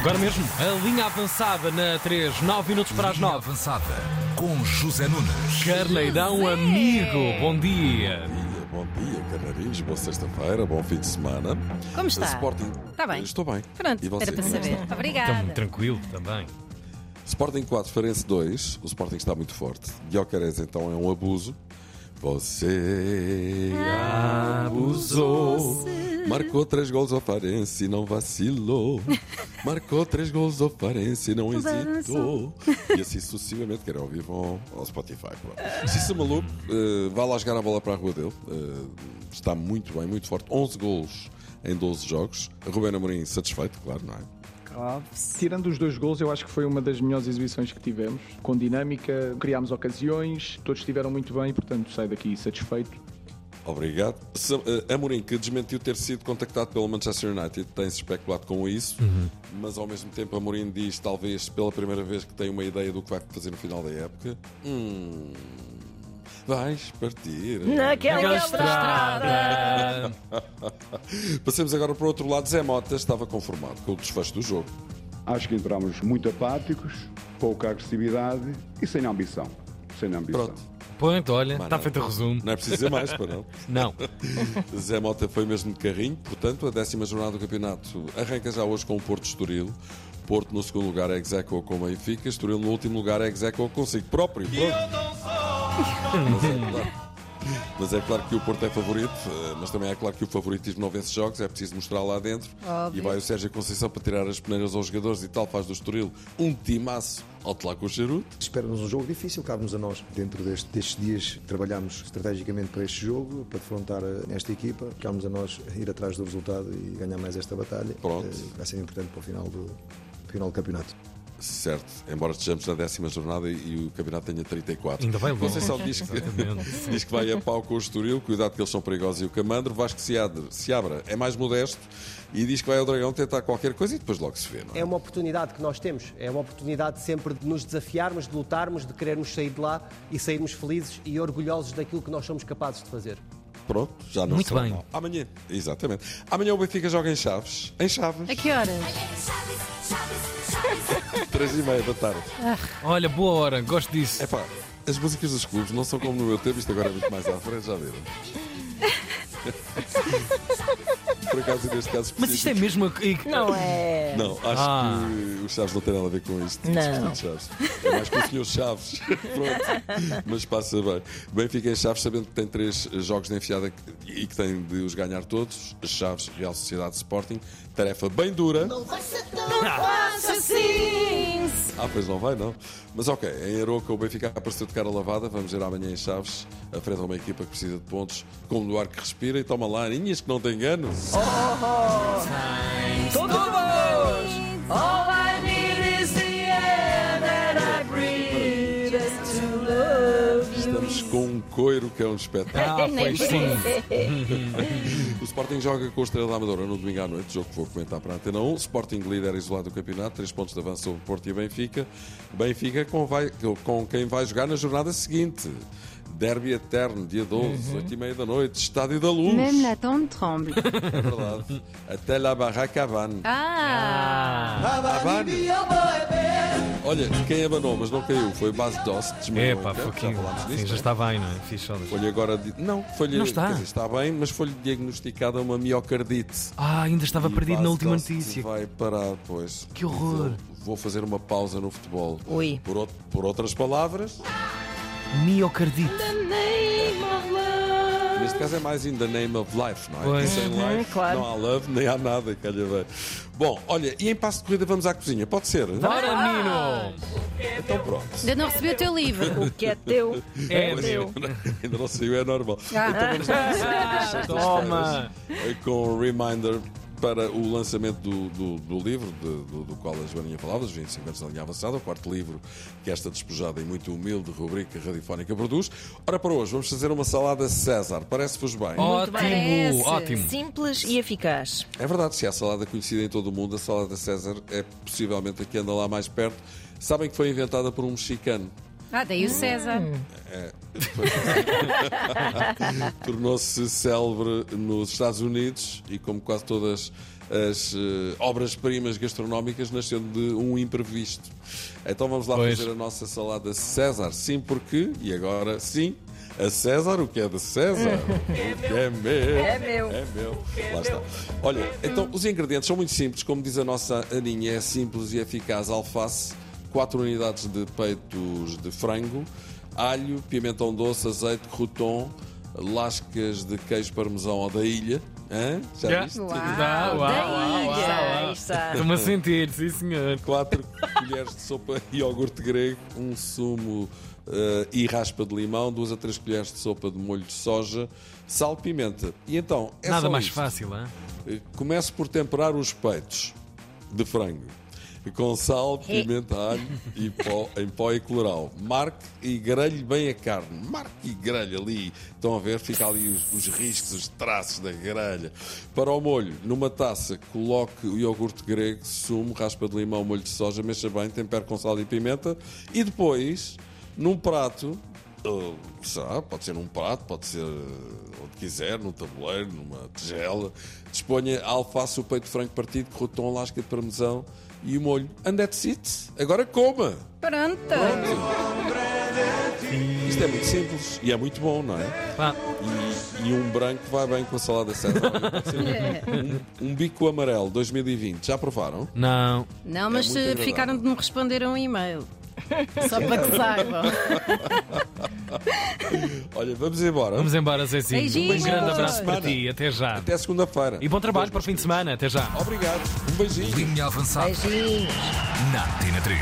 Agora mesmo, a linha avançada na 3, 9 minutos para as Linha 9. avançada com José Nunes. Carneirão amigo, bom dia. dia, bom dia, Canarinhos. Boa sexta-feira, bom fim de semana. Como está? Sporting. Está bem. Estou bem. Pronto, E você? era para é saber. Obrigada. Estamos tranquilo também. Sporting 4, Farense 2. O Sporting está muito forte. Guiocares, então, é um abuso. Você abusou. Marcou três gols ao Farense e não vacilou. Marcou três gols ao Farense e não hesitou. E assim sucessivamente, quero ouvir ao, ao Spotify. É maluco, eh, vá lá jogar a bola para a rua dele. Eh, está muito bem, muito forte. 11 gols em 12 jogos. Rubén Amorim satisfeito, claro, não é? Tirando os dois gols, eu acho que foi uma das melhores exibições que tivemos. Com dinâmica, criámos ocasiões, todos estiveram muito bem, portanto saio daqui satisfeito. Obrigado. Eh, Amorim, que desmentiu ter sido contactado pelo Manchester United, tem-se especulado com isso, mas ao mesmo tempo Amorim diz, talvez pela primeira vez, que tem uma ideia do que vai fazer no final da época. Hum, vais partir. Naquela estrada. Passemos agora para o outro lado. Zé Mota estava conformado com o desfecho do jogo. Acho que entramos muito apáticos, pouca agressividade e sem ambição. Sem ambição. Pronto. Ponto, olha, está feito o resumo. Não é preciso dizer mais, para não. Não. Zé Mota foi mesmo de carrinho, portanto, a décima jornada do campeonato arranca já hoje com o Porto Estoril. Porto no segundo lugar é execo com o Benfica, Estoril no último lugar é execo consigo próprio. Pronto. Mas é, claro, que o Porto é favorito, eh, mas também é claro que o favoritismo não vence jogos, é preciso mostrar lá dentro. Óbvio. E vai o Sérgio Conceição para tirar as peneiras aos jogadores e tal, faz do Estoril um timaço ao lá com o charuto. Espera-nos um jogo difícil, cabe-nos a nós, dentro deste- destes dias, trabalhamos estrategicamente para este jogo, para defrontar eh, esta equipa. Cabe-nos a nós ir atrás do resultado e ganhar mais esta batalha. Pronto. Eh, Vai ser importante para o final do, final do campeonato. Certo, embora estejamos na décima jornada e, o campeonato tenha 34. Ainda vai longe. Conceição diz que, diz que vai a pau com o Estoril, cuidado que eles são perigosos e o Camandro. Vasco Seabra, Seabra é mais modesto e diz que vai ao Dragão tentar qualquer coisa e depois logo se vê, não é? É uma oportunidade que nós temos. É uma oportunidade sempre de nos desafiarmos, de lutarmos, de querermos sair de lá e sairmos felizes e orgulhosos daquilo que nós somos capazes de fazer. Pronto, já não Muito bem. mal. Amanhã, exatamente. Amanhã o Benfica joga em Chaves. Em Chaves, A que horas? Três e meia da tarde. Olha, boa hora, gosto disso. É pá, as músicas dos clubes não são como no meu tempo, isto agora é muito mais à frente, já viram? Por acaso, neste caso Mas isto é mesmo. a- Não é. Não, acho Ah. que os Chaves não têm nada a ver com isto. Não. Os Chaves. É mais com o senhor Chaves. Pronto. Mas passa bem. Benfica em Chaves, sabendo que tem três jogos de enfiada e que tem de os ganhar todos. Chaves, Real Sociedade Sporting. Tarefa bem dura. Ah, pois não vai, não. Mas ok, em Aroca o Benfica apareceu de cara lavada. Vamos ver amanhã em Chaves. A frente a uma equipa que precisa de pontos, como no ar que respira. E toma lá, ninhas que não tem engano. Estamos com um coiro que é um espetáculo. Ah, pois sim. O Sporting joga com o Estrela da Amadora no domingo à noite, jogo que vou comentar para a Antena 1. Sporting líder isolado do campeonato, 3 pontos de avanço sobre Porto e Benfica. Benfica com, vai- com quem vai jogar na jornada seguinte. Derby eterno, dia 12, 8 e meia da noite, Estádio da Luz. Même la tente tremble. É verdade. Até La Barraca Havane. Ah! Havane. Olha, quem abanou, mas não caiu, foi Bas Dost. É pá, falámos Sim, disso, já não é? está bem, não é? Fiz só Foi-lhe agora. di- Não, foi-lhe. Não está. dizer, está bem, mas foi-lhe diagnosticada uma miocardite. Ah, ainda estava E perdido na última Dost notícia. Vai parar, pois. Que horror. Vou fazer uma pausa no futebol. Ui. Por, por outras palavras, Miocardite. neste caso é mais in the name of life, não é? Pois. Sem Uhum, life claro. não há love, nem há nada, calha bem. Bom, olha, e em passo de corrida vamos à cozinha, pode ser? Bora, menino! Então pronto. Ainda não recebi o teu livro. O que é teu? É, teu. Ainda não saiu, é normal. Ah. Então vamos lá. Toma! com o reminder para o lançamento do, do, do livro de- do, do qual a Joaninha falava, os 25 anos da linha avançada, o quarto livro que esta despojada e muito humilde rubrica radiofónica produz. Ora, para hoje vamos fazer uma salada César. Parece-vos bem? Ótimo, Parece. ótimo. Simples e eficaz. É verdade, se há salada conhecida em todo o mundo, a salada César é possivelmente a que anda lá mais perto. Sabem que foi inventada por um mexicano. Ah, daí o César. Tornou-se célebre nos Estados Unidos e, como quase todas as eh, obras-primas gastronómicas nascendo de um imprevisto. Então vamos lá Pois. fazer a nossa salada César. Sim, porque, e agora sim, a César, o que é de César, o que é meu. É meu. É meu. Lá está. Olha, então os ingredientes são muito simples, como diz a nossa Aninha, é simples e eficaz. Alface, 4 unidades de peitos de frango, alho, pimentão doce, azeite, crouton, lascas de queijo parmesão ou da ilha. Hã? Já Já. viste? Uau, uau, uau, uau, Está. Estou-me a sentir, sim senhor. 4 colheres de sopa de iogurte grego, um sumo eh, e raspa de limão, 2 a 3 colheres de sopa de molho de soja, sal, pimenta. E então, é Nada só mais isto. fácil, hein? Eh, Comece por temperar os peitos de frango com sal, pimenta, alho e pó, em pó e colorau. Marque e grelhe bem a carne. Marque e grelhe ali. Estão a ver? Fica ali os, os riscos, os traços da grelha. Para o molho, numa taça, coloque o iogurte grego, sumo, raspa de limão, molho de soja, mexa bem, tempere com sal e pimenta. E depois, num prato, Sei lá, pode ser num prato, pode ser uh, onde quiser, num tabuleiro, numa tigela. Disponha a alface, o peito de frango partido, crouton, lasca de parmesão e o molho. And that's it. Agora coma! Pronto. Isto é muito simples e é muito bom, não é? Pá, E, e um branco vai bem com a salada ser um, um bico amarelo 2020. Já provaram? não. Não, mas muito se ficaram de me responder a um e-mail. Só para que saibam. Olha, vamos embora. Vamos embora, Zezinho. Beijinhos. Um grande abraço para ti. Até já. Até segunda-feira. E bom trabalho para o fim de semana. Até já. Obrigado. Um beijinho. Linha avançada Beijinhos. na Antena 3.